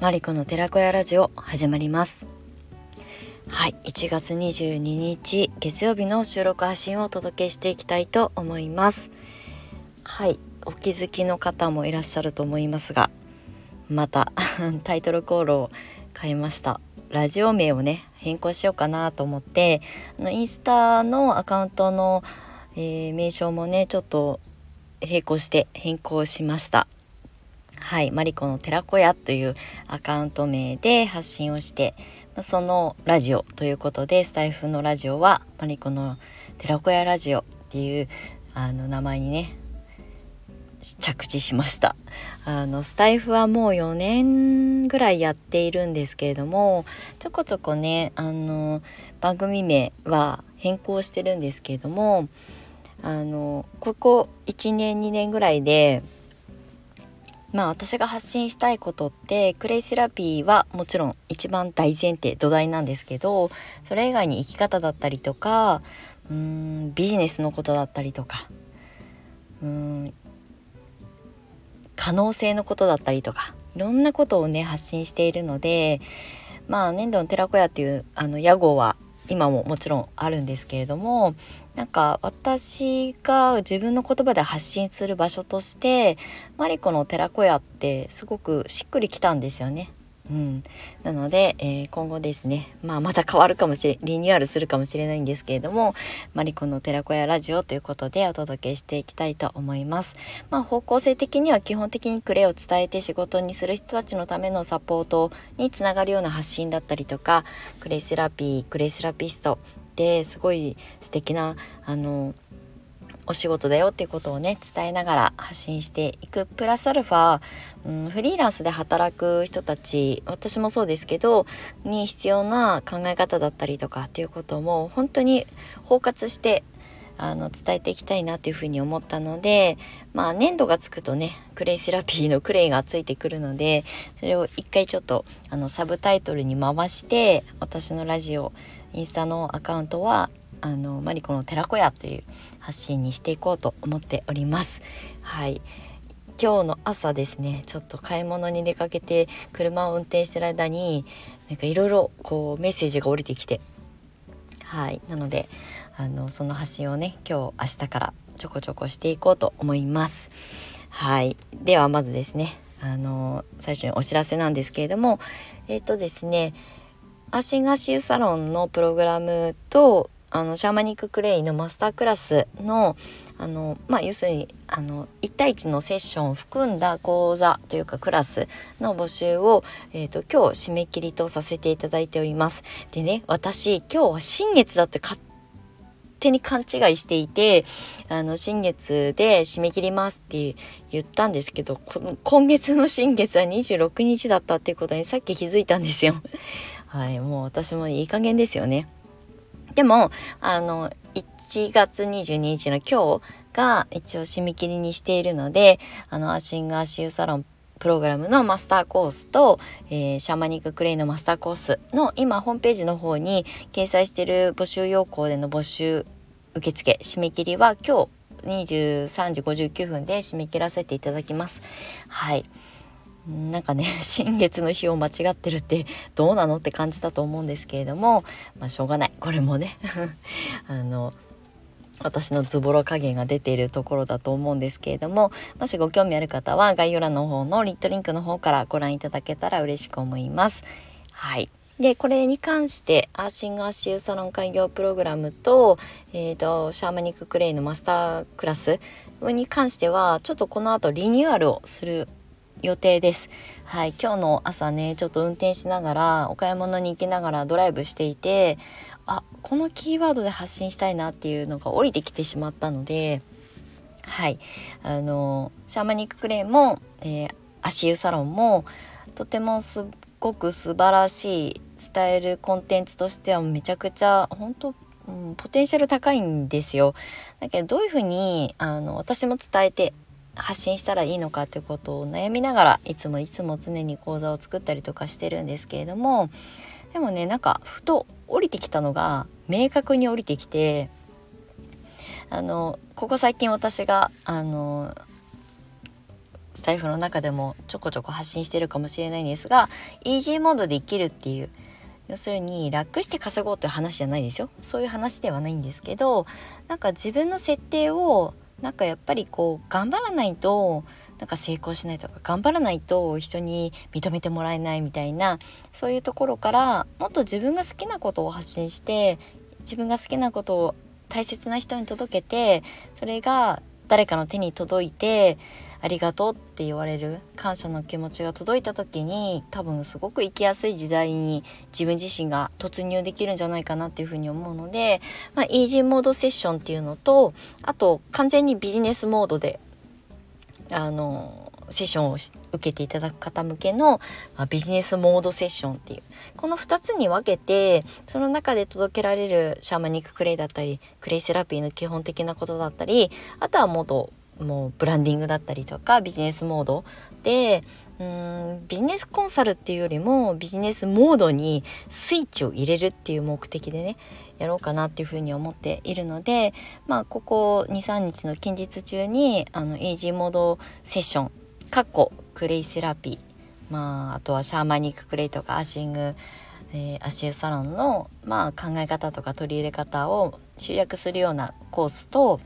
マリコの寺子屋ラジオ始まります。はい1月22日月曜日の収録発信をお届けしていきたいと思います。はいお気づきの方もいらっしゃると思いますがまた タイトルコールを変えました。ラジオ名をね変更しようかなと思ってあのインスタのアカウントの、えー、名称もねちょっと並行して変更しました。はい、マリコの寺子屋というアカウント名で発信をして、そのラジオということで、スタイフのラジオはマリコの寺子屋ラジオっていうあの名前にね、着地しました。あの、スタイフはもう4年ぐらいやっているんですけれども、ちょこちょこね、あの、番組名は変更してるんですけれども、あの、ここ1年2年ぐらいで、まあ私が発信したいことってクレイセラピーはもちろん一番大前提土台なんですけどそれ以外に生き方だったりとかうーんビジネスのことだったりとかうん可能性のことだったりとかいろんなことをね発信しているのでまあ粘土の寺子屋っていうあの屋号は今ももちろんあるんですけれどもなんか私が自分の言葉で発信する場所としてマリコの寺子屋ってすごくしっくりきたんですよね。うん、なので、えー、今後ですね、まあ、また変わるかもしれリニューアルするかもしれないんですけれどもマリコの寺子屋ラジオということでお届けしていきたいと思います。まあ、方向性的には基本的にクレイを伝えて仕事にする人たちのためのサポートにつながるような発信だったりとかクレイセラピークレイセラピストってすごい素敵なあのお仕事だよっていうことをね伝えながら発信していく。プラスアルファ、うん、フリーランスで働く人たち私もそうですけどに必要な考え方だったりとかっていうことも本当に包括してあの伝えていきたいなっていうふうに思ったのでまあ粘土がつくとねクレイセラピーの クレイがついてくるのでそれを一回ちょっとあのサブタイトルに回して私のラジオインスタのアカウントはあのマリコの寺子屋という発信にしていこうと思っております。はい。今日の朝ですねちょっと買い物に出かけて車を運転してる間になんかいろいろこうメッセージが降りてきて。はい。なのであのその発信をね今日明日からちょこちょこしていこうと思います。はい。ではまずですねあの最初にお知らせなんですけれどもえっ、ー、とですねアーシングアッシュサロンのプログラムとあのシャーマニッククレイのマスタークラスのあのまあ要するにあの1対1のセッションを含んだ講座というかクラスの募集を、えーと、今日締め切りとさせていただいております。でね私今日は新月だって勝手に勘違いしていてあの新月で締め切りますって言ったんですけど今月の新月は26日だったっていうことにさっき気づいたんですよ。はいもう私もいい加減ですよね。でもあの1月22日の今日が一応締め切りにしているのであのアーシングアッシュサロンプログラムのマスターコースと、えー、シャーマニッククレイのマスターコースの今ホームページの方に掲載している募集要項での募集受付締め切りは今日23時59分で締め切らせていただきます。はいなんかね 新月の日を間違ってるってどうなのって感じだと思うんですけれどもまあしょうがない。これもね。あの私のズボラ加減が出ているところだと思うんですけれどももしご興味ある方は概要欄の方のリットリンクの方からご覧いただけたら嬉しく思います。はい。でこれに関してアーシングアッシュサロン開業プログラムと,、えーとシャーマニッククレイのマスタークラスに関してはちょっとこの後リニューアルをする予定です。はい、今日の朝ねちょっと運転しながらお買い物に行きながらドライブしていてあこのキーワードで発信したいなっていうのが降りてきてしまったのではいあのシャーマニッククレイも、えー、足湯サロンもとてもすっごく素晴らしい伝えるコンテンツとしてはめちゃくちゃ本当うん、ポテンシャル高いんですよ。だけどどういうふうにあの私も伝えて発信したらいいのかってことを悩みながらいつもいつも常に講座を作ったりとかしてるんですけれどもでもねなんかふと降りてきたのが明確に降りてきてあのここ最近私があのスタイフの中でもちょこちょこ発信してるかもしれないんですがイージーモードで生きるっていう要するに楽して稼ごうという話じゃないですよ。そういう話ではないんですけどなんか自分の設定をなんかやっぱりこう頑張らないとなんか成功しないとか頑張らないと人に認めてもらえないみたいなそういうところからもっと自分が好きなことを発信して自分が好きなことを大切な人に届けてそれが誰かの手に届いてありがとうって言われる感謝の気持ちが届いた時に多分すごく生きやすい時代に自分自身が突入できるんじゃないかなっていうふうに思うので、まあ、イージーモードセッションっていうのとあと完全にビジネスモードであのセッションを受けていただく方向けの、まあ、ビジネスモードセッションっていうこの2つに分けてその中で届けられるシャーマニッククレイだったりクレイセラピーの基本的なことだったりあとはもっともうブランディングだったりとかビジネスモードでうんビジネスコンサルっていうよりもビジネスモードにスイッチを入れるっていう目的でねやろうかなっていうふうに思っているのでまあここ23日の近日中にあのイージーモードセッションかっこクレイセラピーまああとはシャーマニッククレイとかアーシング、えー、アッシュサロンの、まあ、考え方とか取り入れ方を集約するようなコースと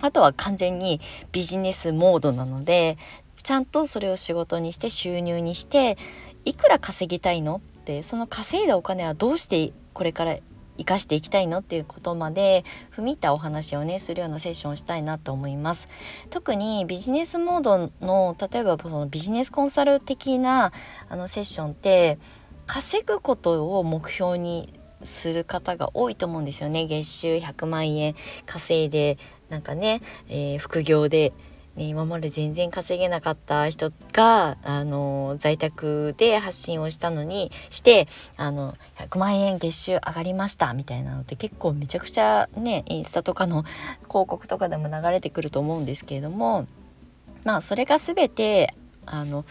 あとは完全にビジネスモードなのでちゃんとそれを仕事にして収入にしていくら稼ぎたいのってその稼いだお金はどうしてこれから生かしていきたいのっていうことまで踏み入ったお話をねするようなセッションをしたいなと思います。特にビジネスモードの例えばそのビジネスコンサル的なあのセッションって稼ぐことを目標にする方が多いと思うんですよね。月収100万円稼いでなんかね、えー、副業でね、今まで全然稼げなかった人が、あの、在宅で発信をしたのにして、あの、100万円月収上がりましたみたいなのって結構めちゃくちゃね、インスタとかの広告とかでも流れてくると思うんですけれども、まあそれが全て、あの、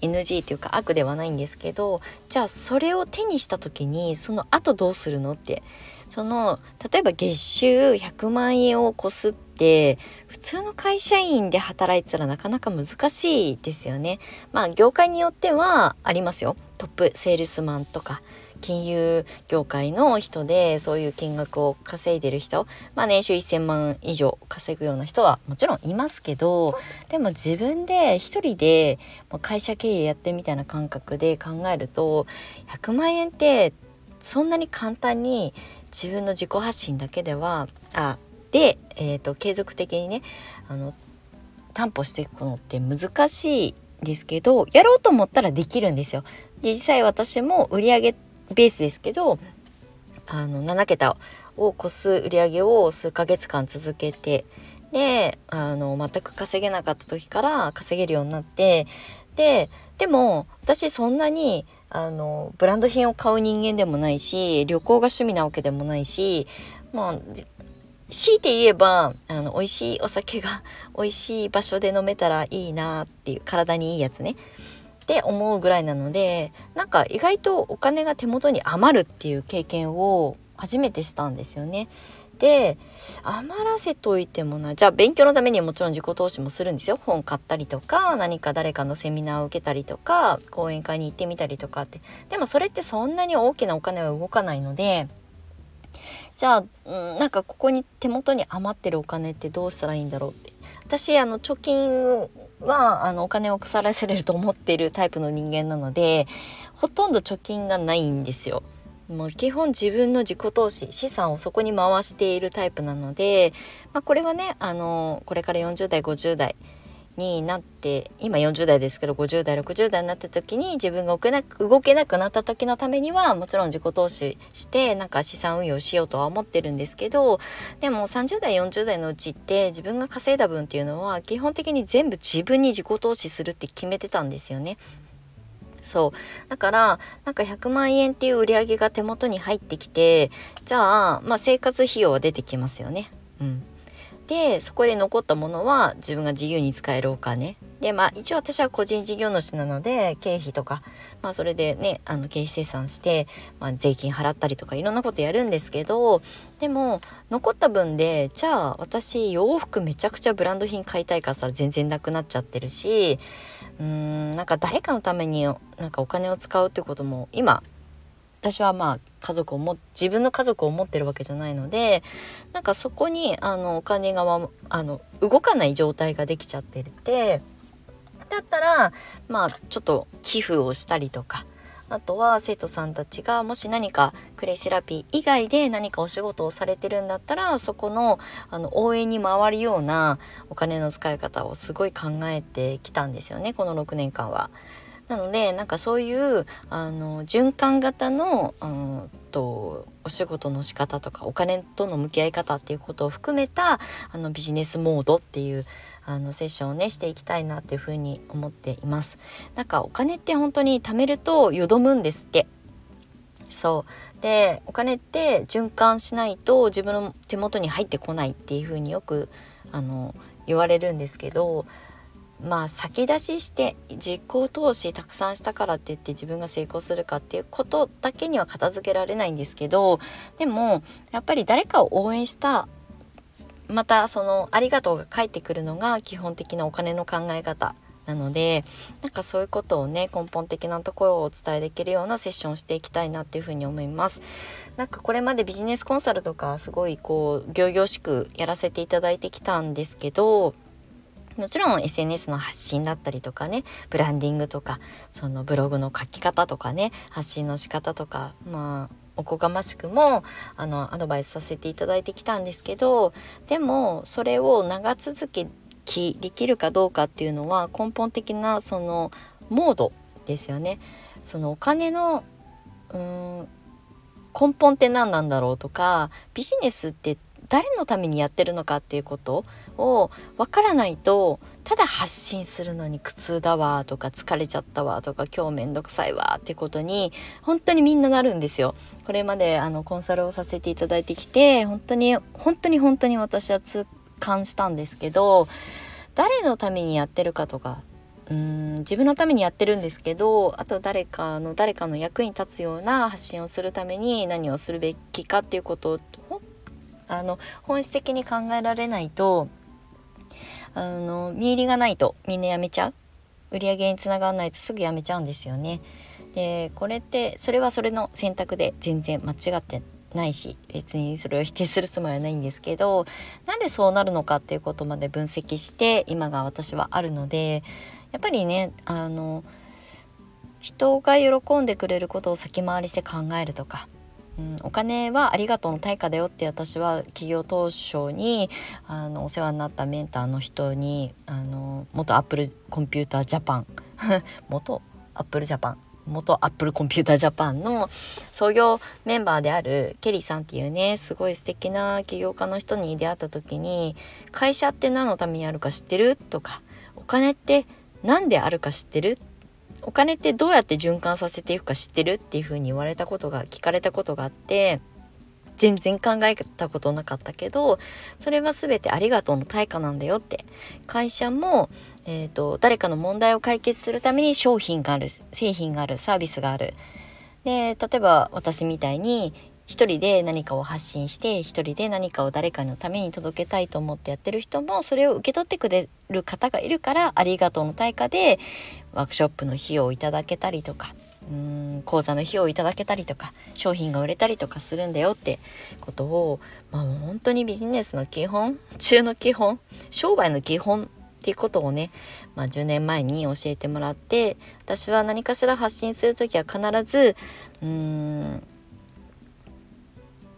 NG というか悪ではないんですけどじゃあそれを手にした時にその後どうするのってその例えば月収100万円を超すって普通の会社員で働いてたらなかなか難しいですよね。まあ業界によってはありますよ。トップセールスマンとか金融業界の人でそういう金額を稼いでる人まあ年収1,000万以上稼ぐような人はもちろんいますけどでも自分で一人で会社経営やってみたいな感覚で考えると100万円ってそんなに簡単に自分の自己発信だけではあで、えーと、継続的にねあの担保していくのって難しいですけどやろうと思ったらできるんですよ。実際私も売上ベースですけどあの7桁を超す売り上げを数ヶ月間続けてであの全く稼げなかった時から稼げるようになってででも私そんなにあのブランド品を買う人間でもないし旅行が趣味なわけでもないしまあ強いて言えばあの美味しいお酒が美味しい場所で飲めたらいいなっていう体にいいやつね。って思うぐらいなのでなんか意外とお金が手元に余るっていう経験を初めてしたんですよね。で余らせといてもなじゃあ勉強のためにもちろん自己投資もするんですよ。本買ったりとか何か誰かのセミナーを受けたりとか講演会に行ってみたりとかって。でもそれってそんなに大きなお金は動かないのでじゃあ、うん、なんかここに手元に余ってるお金ってどうしたらいいんだろうって。私あの貯金はあのお金を腐らせれると思っているタイプの人間なのでほとんど貯金がないんですよ。もう基本自分の自己投資資産をそこに回しているタイプなので、まあ、これはねあのこれから40代50代になって今40代ですけど50代60代になった時に自分が動けなく動けなくなった時のためにはもちろん自己投資してなんか資産運用しようとは思ってるんですけどでも30代40代のうちって自分が稼いだ分っていうのは基本的に全部自分に自己投資するって決めてたんですよね。そうだからなんか100万円っていう売り上げが手元に入ってきてじゃあまあ生活費用は出てきますよね。うん、でそこで残ったものは自分が自由に使えるお金。でまあ一応私は個人事業主なので経費とかまあそれでねあの経費精算して、まあ、税金払ったりとかいろんなことやるんですけどでも残った分でじゃあ私洋服めちゃくちゃブランド品買いたいからさ全然なくなっちゃってるしうーんなんか誰かのためになんかお金を使うってことも今私はまあ家族をも自分の家族を持ってるわけじゃないのでなんかそこにあのお金が、ま、あの動かない状態ができちゃっててだったらまあちょっと寄付をしたりとかあとは生徒さんたちがもし何かクレイセラピー以外で何かお仕事をされてるんだったらそこのあの応援に回るようなお金の使い方をすごい考えてきたんですよねこの6年間は。なのでなんかそういうあの循環型のうんとお仕事の仕方とかお金との向き合い方っていうことを含めたあのビジネスモードっていうあのセッションをねしていきたいなっていうふうに思っています。なんかお金って本当に貯めるとよどむんですって。そうでお金って循環しないと自分の手元に入ってこないっていうふうによくあの言われるんですけどまあ先出しして実行投資たくさんしたからって言って自分が成功するかっていうことだけには片付けられないんですけどでもやっぱり誰かを応援したまたそのありがとうが返ってくるのが基本的なお金の考え方なのでなんかそういうことをね根本的なところをお伝えできるようなセッションをしていきたいなっていうふうに思います。なんかこれまでビジネスコンサルとかすごいこう仰々しくやらせていただいてきたんですけどもちろん SNS の発信だったりとかねブランディングとかそのブログの書き方とかね発信の仕方とかまあおこがましくもあのアドバイスさせていただいてきたんですけどでもそれを長続きできるかどうかっていうのは根本的なそのモードですよね。そのお金のうん根本って何なんだろうとかビジネスって誰のためにやってるのかっていうことを分からないとただ発信するのに苦痛だわとか疲れちゃったわとか今日めんどくさいわってことに本当にみんななるんですよ。これまであのコンサルをさせていただいてきて本当に本当に本当に私は痛感したんですけど誰のためにやってるかとかうん自分のためにやってるんですけどあと誰かの誰かの役に立つような発信をするために何をするべきかっていうことをあの本質的に考えられないとあの見入りがないとみんなやめちゃう売り上げにつながらないとすぐやめちゃうんですよね。でこれってそれはそれの選択で全然間違ってないし別にそれを否定するつもりはないんですけどなんでそうなるのかっていうことまで分析して今が私はあるのでやっぱりねあの人が喜んでくれることを先回りして考えるとかうん、お金はありがとうの対価だよって私は起業当初にあのお世話になったメンターの人にあの元アップルコンピュータージャパン 元アップルジャパン元アップルコンピュータージャパンの創業メンバーであるケリーさんっていうねすごい素敵な起業家の人に出会った時に「会社って何のためにあるか知ってる?」とか「お金って何であるか知ってる?」お金ってどうやって循環させていくか知ってるっていうふうに言われたことが聞かれたことがあって全然考えたことなかったけどそれは全てありがとうの対価なんだよって。会社も、えーと、誰かの問題を解決するために商品がある製品があるサービスがある。で例えば私みたいに一人で何かを発信して一人で何かを誰かのために届けたいと思ってやってる人もそれを受け取ってくれる方がいるからありがとうの対価でワークショップの費用をいただけたりとかうん講座の費用をいただけたりとか商品が売れたりとかするんだよってことを、まあ、本当にビジネスの基本中の基本商売の基本っていうことをね、まあ、10年前に教えてもらって私は何かしら発信する時は必ずうーん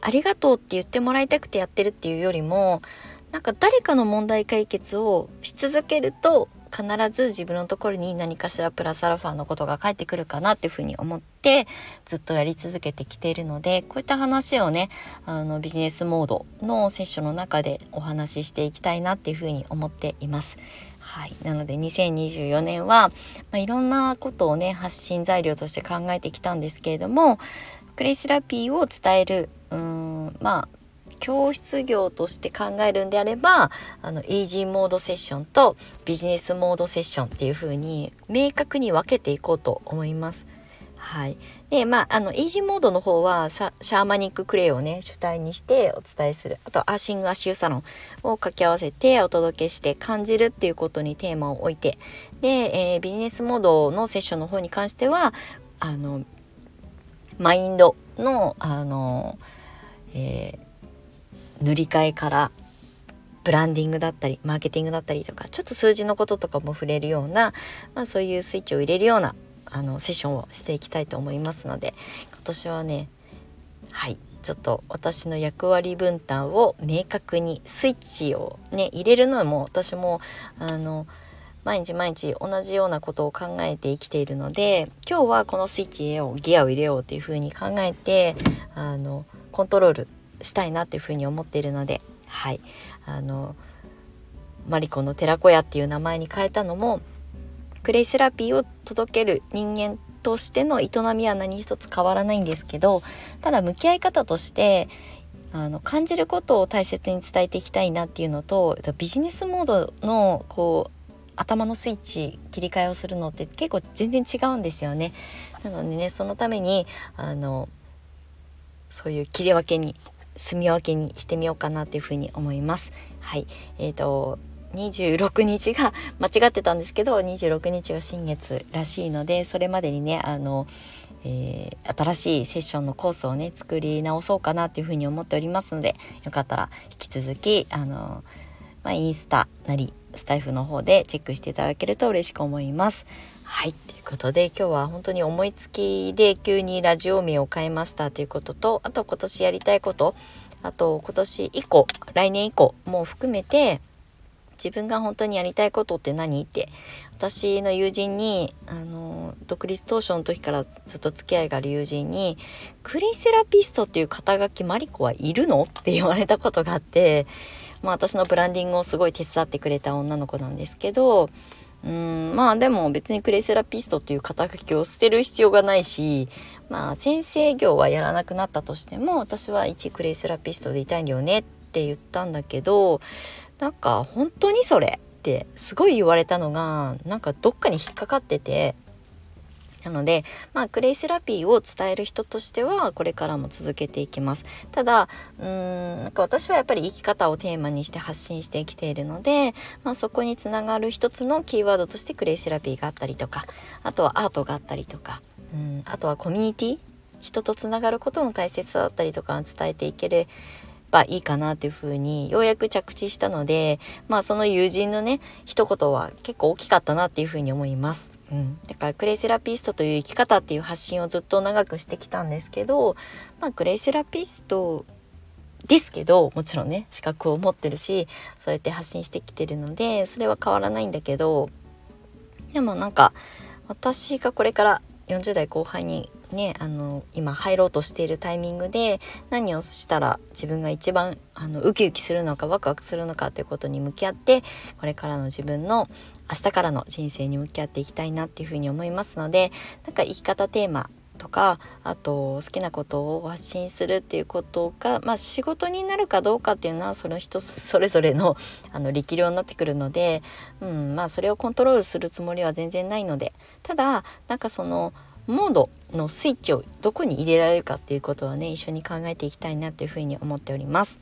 ありがとうって言ってもらいたくてやってるっていうよりもなんか誰かの問題解決をし続けると必ず自分のところに何かしらプラスアルファのことが返ってくるかなっていうふうに思ってずっとやり続けてきているのでこういった話をねあのビジネスモードのセッションの中でお話ししていきたいなっていうふうに思っています。はい、なので2024年は、まあ、いろんなことをね発信材料として考えてきたんですけれどもクレイセラピーを伝えるまあ教室業として考えるんであればあのイージーモードセッションとビジネスモードセッションっていう風に明確に分けていこうと思います。はい、でまああのイージーモードの方はシャーマニッククレイをね主体にしてお伝えする。あとアーシングアッシュサロンを掛け合わせてお届けして感じるっていうことにテーマを置いて。で、えー、ビジネスモードのセッションの方に関してはあのマインドのあの、えー、塗り替えからブランディングだったりマーケティングだったりとかちょっと数字のこととかも触れるような、まあ、そういうスイッチを入れるようなあのセッションをしていきたいと思いますので今年はねはいちょっと私の役割分担を明確にスイッチをね入れるのも私もあの毎日毎日同じようなことを考えて生きているので今日はこのスイッチ入れようギアを入れようというふうに考えてあのコントロールしたいなというふうに思っているのではい。あのマリコの寺子屋っていう名前に変えたのもクレイセラピーを届ける人間としての営みは何一つ変わらないんですけどただ向き合い方としてあの感じることを大切に伝えていきたいなっていうのとビジネスモードのこう頭のスイッチ切り替えをするのって結構全然違うんですよね。なのでねそのためにあのそういう切り分けに住み分けにしてみようかなっていうふうに思います。はい、えーと26日が 間違ってたんですけど26日が新月らしいのでそれまでにねあの、えー、新しいセッションのコースをね作り直そうかなというふうに思っておりますのでよかったら引き続きあの、まあ、インスタなりスタイフの方でチェックしていただけると嬉しく思います。はいということで今日は本当に思いつきで急にラジオ名を変えましたということとあと今年やりたいことあと今年以降来年以降も含めて自分が本当にやりたいことって何って私の友人にあの独立当初の時からずっと付き合いがある友人に「クレイセラピストっていう肩書きマリコはいるの?」って言われたことがあって、まあ、私のブランディングをすごい手伝ってくれた女の子なんですけどうんまあでも別にクレイセラピストっていう肩書きを捨てる必要がないしまあ先生業はやらなくなったとしても私は一クレイセラピストでいたいんだよねって言ったんだけどなんか本当にそれってすごい言われたのがなんかどっかに引っかかっててなので、まあ、クレイセラピーを伝える人としてはこれからも続けていきます。ただうーんなんか私はやっぱり生き方をテーマにして発信してきているので、まあ、そこにつながる一つのキーワードとしてクレイセラピーがあったりとかあとはアートがあったりとかうんあとはコミュニティ人とつながることの大切さだったりとか伝えていけるばいいかなというふうにようやく着地したのでまあその友人のね一言は結構大きかったなっていうふうに思います。うん、だからクレイセラピストという生き方っていう発信をずっと長くしてきたんですけど、まあ、クレイセラピストですけどもちろんね資格を持ってるしそうやって発信してきてるのでそれは変わらないんだけどでもなんか私がこれから40代後半にねあの今入ろうとしているタイミングで何をしたら自分が一番あのウキウキするのかワクワクするのかということに向き合ってこれからの自分の明日からの人生に向き合っていきたいなっていうふうに思いますのでなんか生き方テーマとかあと好きなことを発信するっていうことが、まあ、仕事になるかどうかっていうのはその人それぞれの あの力量になってくるので、うんまあ、それをコントロールするつもりは全然ないのでただなんかそのモードのスイッチをどこに入れられるかっていうことはね一緒に考えていきたいなというふうに思っております。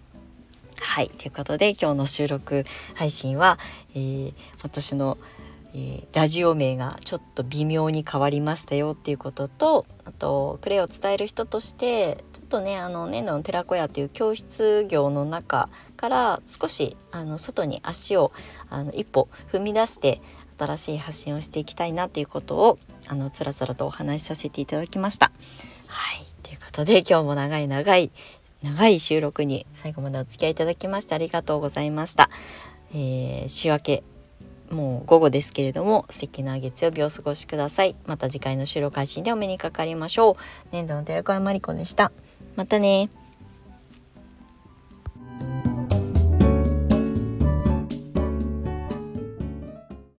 はいということで今日の収録配信は、えー、私の、えー、ラジオ名がちょっと微妙に変わりましたよっていうこととあとクレイを伝える人としてちょっとねあの粘土の寺子屋という教室業の中から少しあの外に足をあの一歩踏み出して新しい発信をしていきたいなっていうことをあのつらつらとお話しさせていただきました。はいということで今日も長い長い長い収録に最後までお付き合いいただきましてありがとうございました。えー、週明けもう午後ですけれども素敵な月曜日をお過ごしください。また次回の収録配信でお目にかかりましょう。年度の寺川真理子でした。またね